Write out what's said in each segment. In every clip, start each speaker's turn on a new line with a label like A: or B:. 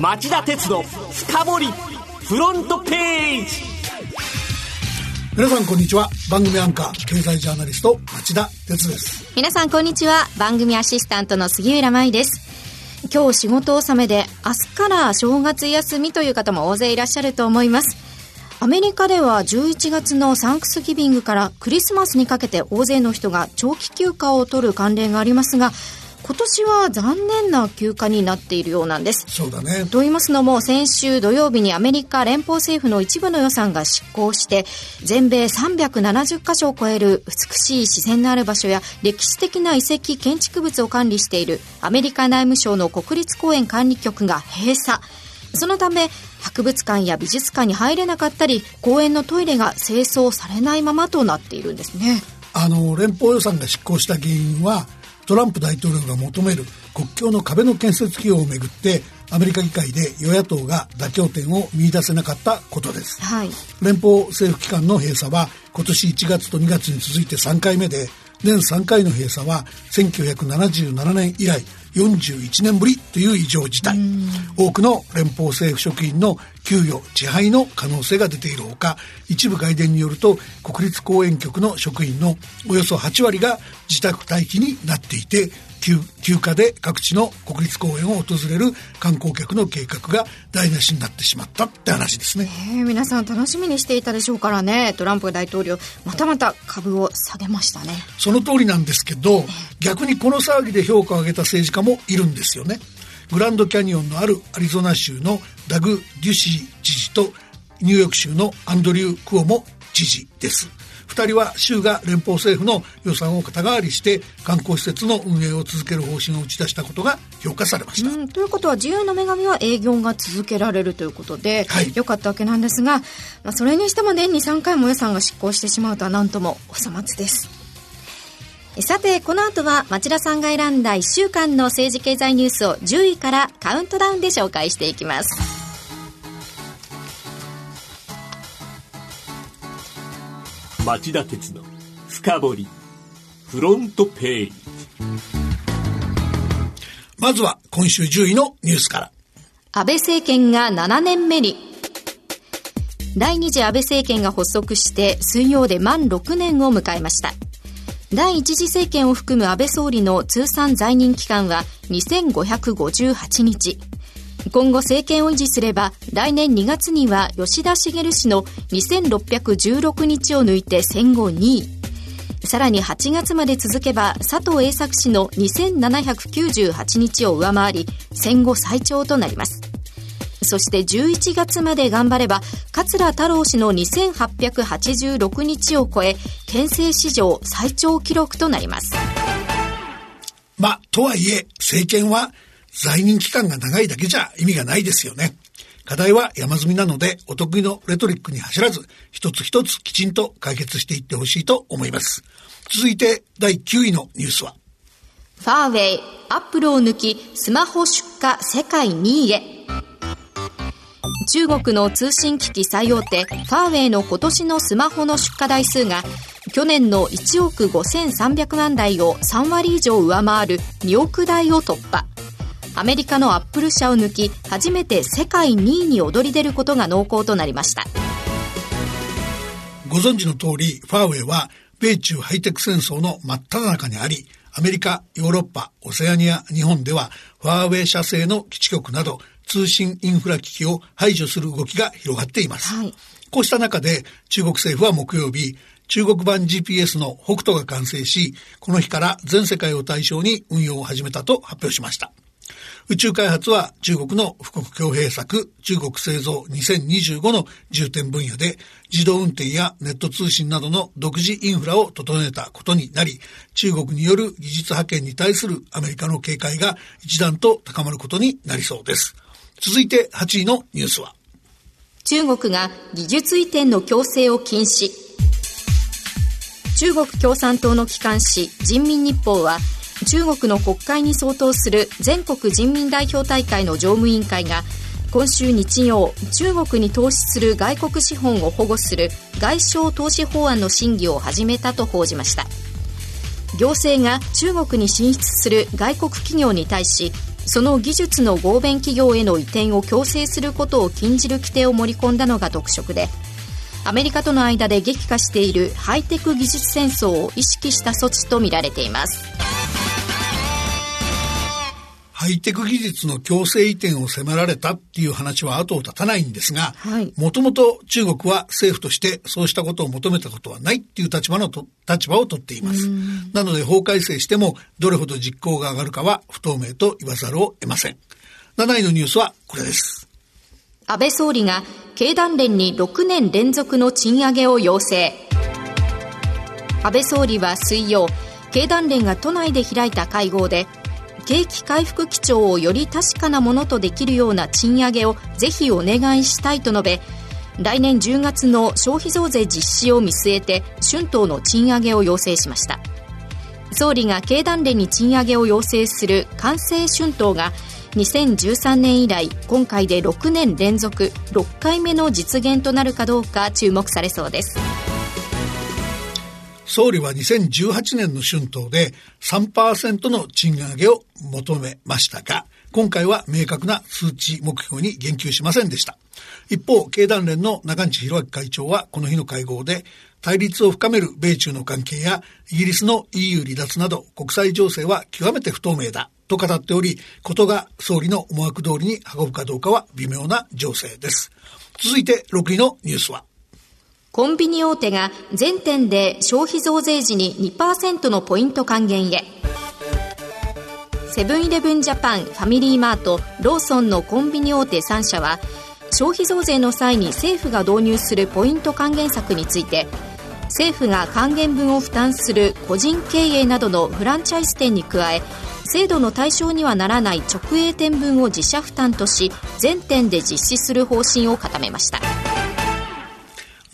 A: 町田鉄の深掘りフロントページ。
B: 皆さんこんにちは。番組アンカー経済ジャーナリスト町田鉄です。
C: 皆さんこんにちは。番組アシスタントの杉浦舞です。今日仕事納めで明日から正月休みという方も大勢いらっしゃると思います。アメリカでは11月のサンクスギビングからクリスマスにかけて大勢の人が長期休暇を取る関連がありますが今年は残念な休暇になっているようなんです。
B: そうだね。
C: と言いますのも、先週土曜日にアメリカ連邦政府の一部の予算が執行して、全米370カ所を超える美しい自然のある場所や歴史的な遺跡建築物を管理しているアメリカ内務省の国立公園管理局が閉鎖。そのため、博物館や美術館に入れなかったり、公園のトイレが清掃されないままとなっているんですね。
B: あの、連邦予算が執行した原因は、トランプ大統領が求める国境の壁の建設費用をめぐってアメリカ議会で与野党が妥協点を見出せなかったことです、
C: はい、
B: 連邦政府機関の閉鎖は今年1月と2月に続いて3回目で年3回の閉鎖は1977年以来41年ぶりという異常事態。多くの連邦政府職員の給与遅配の可能性が出ているほか一部外伝によると国立公園局の職員のおよそ8割が自宅待機になっていて休休暇で各地の国立公園を訪れる観光客の計画が台無しになってしまったって話ですね、
C: えー、皆さん楽しみにしていたでしょうからね。トランプ大統領またまた株を下げましたね。
B: その通りなんですけど逆にこの騒ぎで評価を上げた政治家もいるんですよね。グランドキャニオンのあるアリゾナ州のダグ・デュシー知事とニューヨーク州のアンドリュー・クオモ知事です2人は州が連邦政府の予算を肩代わりして観光施設の運営を続ける方針を打ち出したことが評価されました。
C: ということは自由の女神は営業が続けられるということで、はい、よかったわけなんですが、まあ、それにしても年に3回も予算が執行してしまうとは何ともお粗末です。さて、この後は町田さんが選んだ1週間の政治経済ニュースを10位からカウントダウンで紹介していきます。
A: 町田鉄の深掘りフロントページ。
B: まずは今週10位のニュースから。
C: 安倍政権が7年目に。第2次安倍政権が発足して水曜で満6年を迎えました。第1次政権を含む安倍総理の通算在任期間は2558日。今後政権を維持すれば来年2月には吉田茂氏の2616日を抜いて戦後2位。さらに8月まで続けば佐藤栄作氏の2798日を上回り戦後最長となります。そして11月まで頑張れば桂太郎氏の2886日を超え憲政史上最長記録となります。
B: まあとはいえ政権は在任期間が長いだけじゃ意味がないですよね。課題は山積みなので、お得意のレトリックに走らず、一つ一つきちんと解決していってほしいと思います。続いて、第9位のニュースは。
C: ファーウェイ、アップルを抜き、スマホ出荷世界2位へ。中国の通信機器最大手、ファーウェイの今年のスマホの出荷台数が、去年の1億5300万台を3割以上上回る2億台を突破。アメリカのアップル社を抜き初めて世界2位に躍り出ることが濃厚となりました
B: ご存知の通りファーウェイは米中ハイテク戦争の真っ只中にありアメリカ、ヨーロッパ、オセアニア、日本ではファーウェイ社製の基地局など通信インフラ機器を排除する動きが広がっています。はい、こうした中で中国政府は木曜日、中国版 GPS の北斗が完成し、この日から全世界を対象に運用を始めたと発表しました。宇宙開発は中国の富国強兵策、中国製造2025の重点分野で、自動運転やネット通信などの独自インフラを整えたことになり、中国による技術派遣に対するアメリカの警戒が一段と高まることになりそうです。続いて8位のニュースは。
C: 中国が技術移転の強制を禁止。中国共産党の機関紙人民日報は中国の国会に相当する全国人民代表大会の常務委員会が今週日曜中国に投資する外国資本を保護する外商投資法案の審議を始めたと報じました。行政が中国に進出する外国企業に対しその技術の合弁企業への移転を強制することを禁じる規定を盛り込んだのが特色でアメリカとの間で激化しているハイテク技術戦争を意識した措置とみられています。
B: ハイテク技術の強制移転を迫られたっていう話は後を絶たないんですが、もともと中国は政府としてそうしたことを求めたことはないっていう立場のと立場を取っています。なので法改正してもどれほど実行が上がるかは不透明と言わざるを得ません。7位のニュースはこれです。
C: 安倍総理が経団連に6年連続の賃上げを要請。安倍総理は水曜、経団連が都内で開いた会合で、景気回復基調をより確かなものとできるような賃上げをぜひお願いしたいと述べ来年10月の消費増税実施を見据えて春闘の賃上げを要請しました。総理が経団連に賃上げを要請する完成春闘が2013年以来今回で6年連続6回目の実現となるかどうか注目されそうです。
B: 総理は2018年の春闘で3%の賃上げを求めましたが、今回は明確な数値目標に言及しませんでした。一方、経団連の中西博明会長はこの日の会合で、対立を深める米中の関係やイギリスの EU 離脱など国際情勢は極めて不透明だと語っており、ことが総理の思惑通りに運ぶかどうかは微妙な情勢です。続いて6位のニュースは
C: コンビニ大手が全店で消費増税時に2%のポイント還元へセブンイレブンジャパンファミリーマートローソンのコンビニ大手3社は消費増税の際に政府が導入するポイント還元策について政府が還元分を負担する個人経営などのフランチャイズ店に加え制度の対象にはならない直営店分を自社負担とし全店で実施する方針を固めました。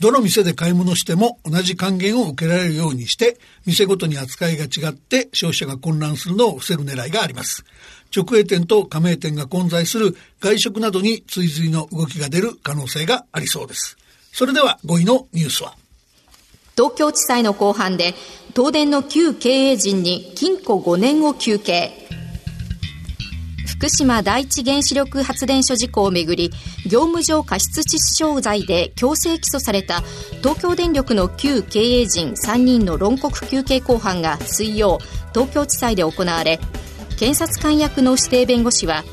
B: どの店で買い物しても同じ還元を受けられるようにして、店ごとに扱いが違って消費者が混乱するのを防ぐ狙いがあります。直営店と加盟店が混在する外食などに追随の動きが出る可能性がありそうです。それでは5位のニュースは
C: 東京地裁の公判で東電の旧経営陣に禁錮5年を求刑。福島第一原子力発電所事故をめぐり業務上過失致死傷罪で強制起訴された東京電力の旧経営陣3人の論告求刑公判が水曜東京地裁で行われ検察官役の指定弁護士は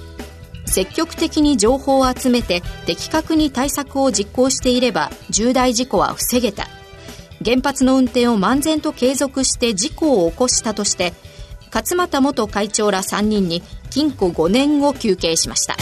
C: 積極的に情報を集めて的確に対策を実行していれば重大事故は防げた。原発の運転を漫然と継続して事故を起こしたとして勝俣元会長ら3人に禁錮5年を求刑しました。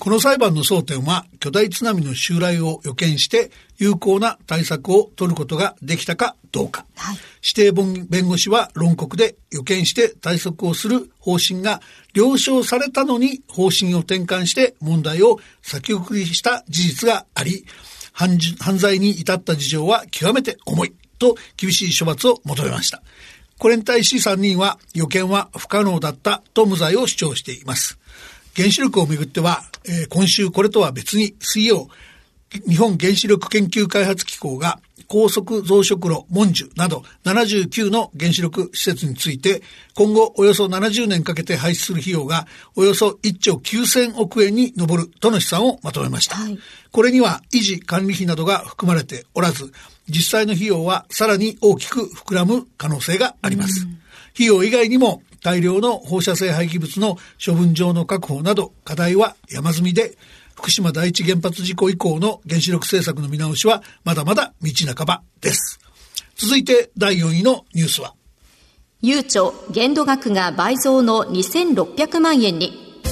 B: この裁判の争点は巨大津波の襲来を予見して有効な対策を取ることができたかどうか。はい、指定弁護士は論告で予見して対策をする方針が了承されたのに方針を転換して問題を先送りした事実があり、犯罪に至った事情は極めて重いと厳しい処罰を求めました。これに対し3人は予見は不可能だったと無罪を主張しています。原子力をめぐっては、えー、今週これとは別に水曜、日本原子力研究開発機構が高速増殖炉、文殊など79の原子力施設について今後およそ70年かけて廃止する費用がおよそ1兆9000億円に上るとの試算をまとめました。はい、これには維持管理費などが含まれておらず、実際の費用はさらに大きく膨らむ可能性があります。費用以外にも大量の放射性廃棄物の処分場の確保など課題は山積みで、福島第一原発事故以降の原子力政策の見直しはまだまだ道半ばです。続いて第4位のニュースは？
C: ゆうちょ限度額が倍増の2600万円に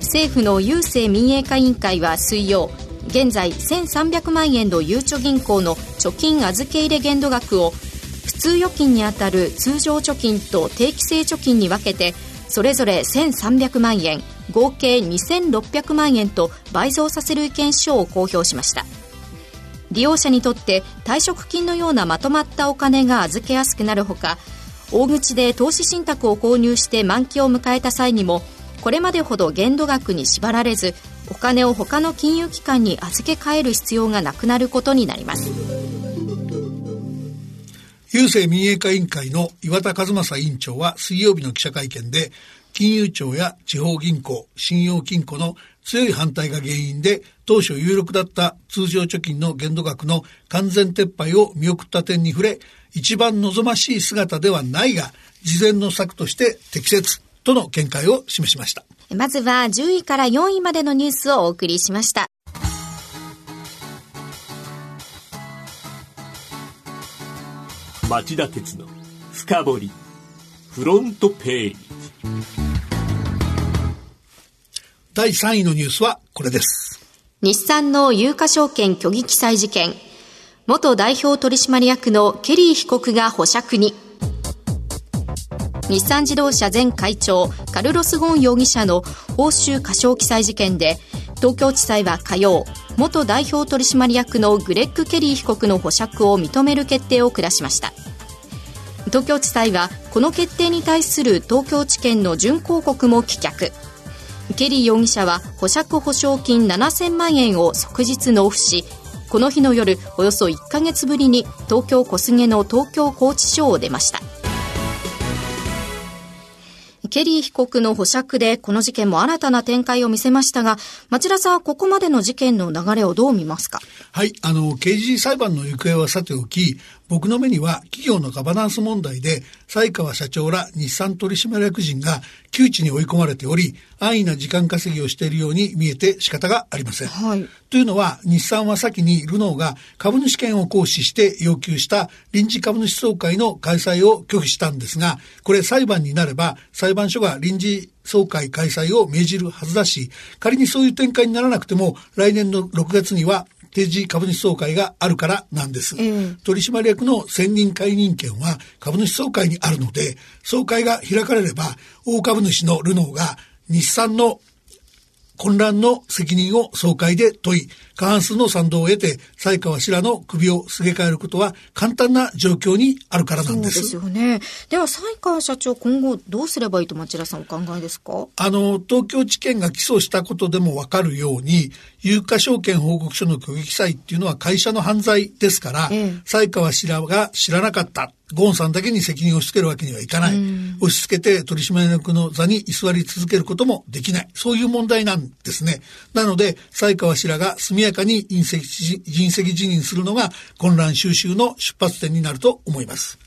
C: 政府の郵政民営化委員会は水曜現在1300万円のゆうちょ銀行の貯金預け入れ限度額を普通預金にあたる通常貯金と定期性貯金に分けてそれぞれ1300万円合計2600万円と倍増させる意見書を公表しました。利用者にとって退職金のようなまとまったお金が預けやすくなるほか大口で投資信託を購入して満期を迎えた際にもこれまでほど限度額に縛られずお金を他の金融機関に預け替える必要がなくなることになります。
B: 郵政民営化委員会の岩田和正委員長は水曜日の記者会見で、金融庁や地方銀行、信用金庫の強い反対が原因で当初有力だった通常貯金の限度額の完全撤廃を見送った点に触れ、一番望ましい姿ではないが、事前の策として適切。との見解を示しました。
C: まずは10位から4位までのニュースをお送りしました。
A: 町田鉄の深掘りフロントページ
B: 第3位のニュースはこれです
C: 日産の有価証券虚偽記載事件元代表取締役のケリー被告が保釈に日産自動車前会長カルロス・ゴーン容疑者の報酬過少記載事件で東京地裁は火曜元代表取締役のグレッグ・ケリー被告の保釈を認める決定を下しました。東京地裁はこの決定に対する東京地検の準抗告も棄却。ケリー容疑者は保釈保証金7000万円を即日納付しこの日の夜およそ1ヶ月ぶりに東京小菅の東京拘置所を出ました。ケリー被告の保釈でこの事件も新たな展開を見せましたが、町田さんはここまでの事件の流れをどう見ますか？
B: はい、あの、刑事裁判の行方はさておき、僕の目には企業のガバナンス問題で、西川社長ら日産取締役人が窮地に追い込まれており、安易な時間稼ぎをしているように見えて仕方がありません。はい、というのは、日産は先にルノーが株主権を行使して要求した臨時株主総会の開催を拒否したんですが、これ裁判になれば裁判所が臨時総会開催を命じるはずだし、仮にそういう展開にならなくても、来年の6月には定時株主総会があるからなんです。えー、取締役の選任解任権は株主総会にあるので、総会が開かれれば、大株主のルノーが日産の混乱の責任を総会で問い、過半数の賛同を得て、西川氏らの首をすげ替えることは簡単な状況にあるからなんです。
C: そうですよね。では、西川社長、今後どうすればいいと町田さんお考えですか？
B: あの、東京地検が起訴したことでもわかるように、有価証券報告書の虚偽記載っていうのは会社の犯罪ですから、ええ、西川氏らが知らなかった。ゴーンさんだけに責任を押し付けるわけにはいかない。押し付けて取締役の座に居座り続けることもできない。そういう問題なんですね。なので、西川氏らが速やかに隕石人責辞任するのが混乱収集の出発点になると思います。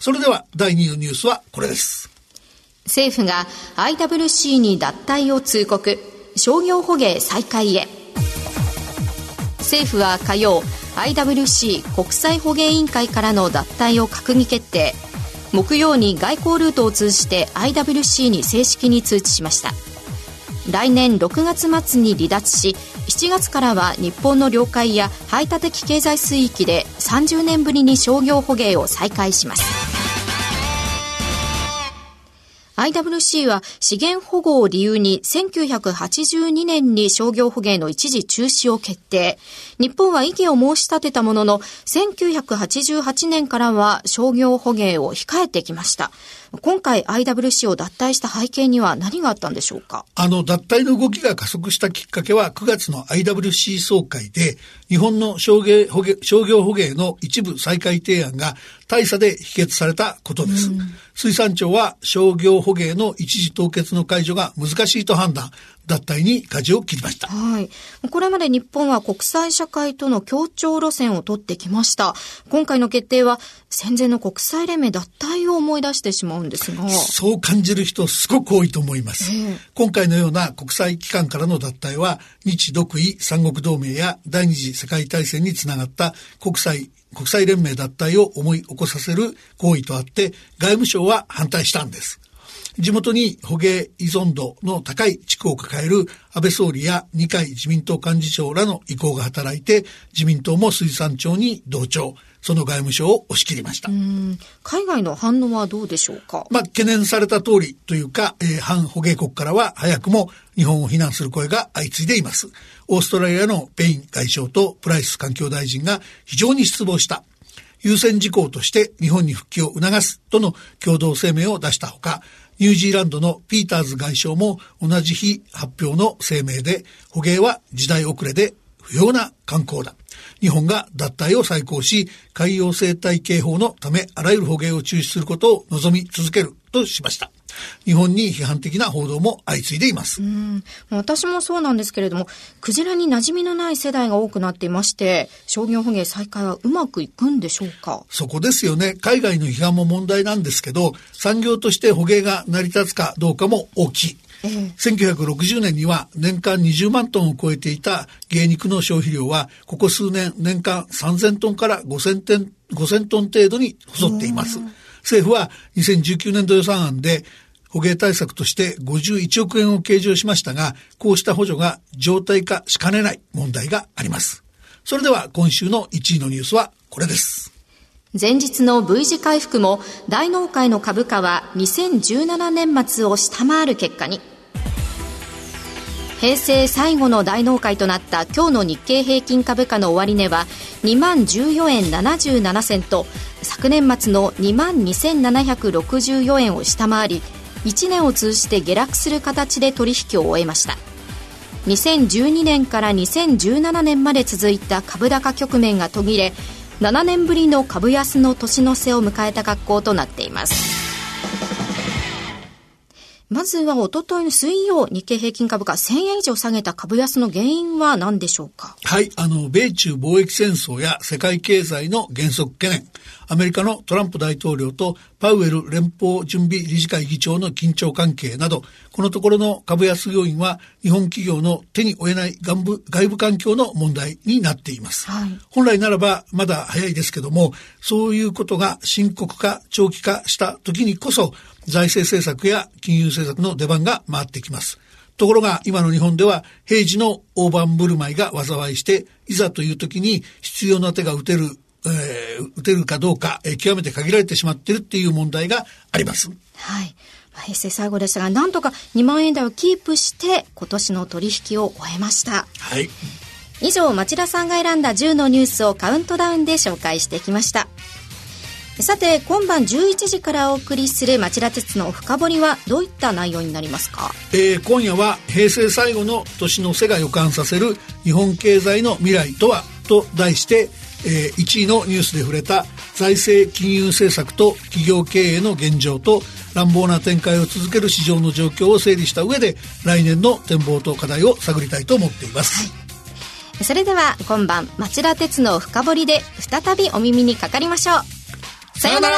B: それでは第2位のニュースはこれです。
C: 政府が IWC に脱退を通告。商業捕鯨再開へ。政府は火曜 IWC 国際捕鯨委員会からの脱退を閣議決定。木曜に外交ルートを通じて IWC に正式に通知しました。来年6月末に離脱し7月からは日本の領海や排他的経済水域で30年ぶりに商業捕鯨を再開します。IWC は資源保護を理由に1982年に商業捕鯨の一時中止を決定。日本は異議を申し立てたものの、1988年からは商業捕鯨を控えてきました。今回 IWC を脱退した背景には何があったんでしょうか？
B: あの、脱退の動きが加速したきっかけは9月の IWC 総会で、日本の商業捕鯨の一部再開提案が大差で否決されたことです。水産庁は商業捕鯨の一時凍結の解除が難しいと判断。脱退に舵を切りました。
C: はい。これまで日本は国際社会との協調路線を取ってきました。今回の決定は戦前の国際連盟脱退を思い出してしまうんですが。
B: そう感じる人すごく多いと思います。えー、今回のような国際機関からの脱退は日独位三国同盟や第二次世界大戦につながった国際国際連盟脱退を思い起こさせる行為とあって外務省は反対したんです。地元に捕鯨依存度の高い地区を抱える安倍総理や二階自民党幹事長らの意向が働いて、自民党も水産庁に同調。その外務省を押し切りました。
C: 海外の反応はどうでしょうか？
B: まあ、懸念された通りというか、えー、反捕鯨国からは早くも日本を非難する声が相次いでいます。オーストラリアのペイン外相とプライス環境大臣が非常に失望した。優先事項として日本に復帰を促すとの共同声明を出したほか、ニュージーランドのピーターズ外相も同じ日発表の声明で捕鯨は時代遅れで不要な観光だ。日本が脱退を再考し、海洋生態系法のためあらゆる捕鯨を中止することを望み続けるとしました。日本に批判的な報道も相次いでいます。
C: 私もそうなんですけれども、クジラに馴染みのない世代が多くなっていまして、商業捕鯨再開はうまくいくんでしょうか？
B: そこですよね。海外の批判も問題なんですけど、産業として捕鯨が成り立つかどうかも大きい。ええ、1960年には年間20万トンを超えていた芸肉の消費量はここ数年年間3000トンから5000トン ,5000 トン程度に細っています。政府は2019年度予算案で捕鯨対策として51億円を計上しましたが、こうした補助が常態化しかねない問題があります。それでは今週の1位のニュースはこれです。
C: 前日の V 字回復も大納会の株価は2017年末を下回る結果に。平成最後の大納会となった今日の日経平均株価の終値は2万14円77銭と昨年末の2万2764円を下回り1年を通じて下落する形で取引を終えました2012年から2017年まで続いた株高局面が途切れ7年ぶりの株安の年の瀬を迎えた格好となっています。まずはおとといの水曜、日経平均株価1000円以上下げた株安の原因は何でしょうか？
B: はい、あの、米中貿易戦争や世界経済の減速懸念、アメリカのトランプ大統領とパウエル連邦準備理事会議長の緊張関係など、このところの株安要因は日本企業の手に負えない外部外部環境の問題になっています、はい。本来ならばまだ早いですけども、そういうことが深刻化、長期化した時にこそ、財政政策や金融政策の出番が回ってきます。ところが今の日本では平時の大盤振る舞いが災いして、いざという時に必要な手が打てる、えー、打てるかどうか、えー、極めて限られてしまっているっていう問題があります。
C: はい。平成最後でしたが、なんとか2万円台をキープして、今年の取引を終えました。
B: はい。
C: 以上、町田さんが選んだ10のニュースをカウントダウンで紹介してきました。さて今晩11時からお送りする町田鉄の深掘りはどういった内容になりますか、
B: えー、今夜は平成最後の年の瀬が予感させる日本経済の未来とは？と題して、えー、1位のニュースで触れた財政金融政策と企業経営の現状と乱暴な展開を続ける市場の状況を整理した上で来年の展望と課題を探りたいと思っています、
C: はい、それでは今晩町田鉄の深掘りで再びお耳にかかりましょう。さようなら。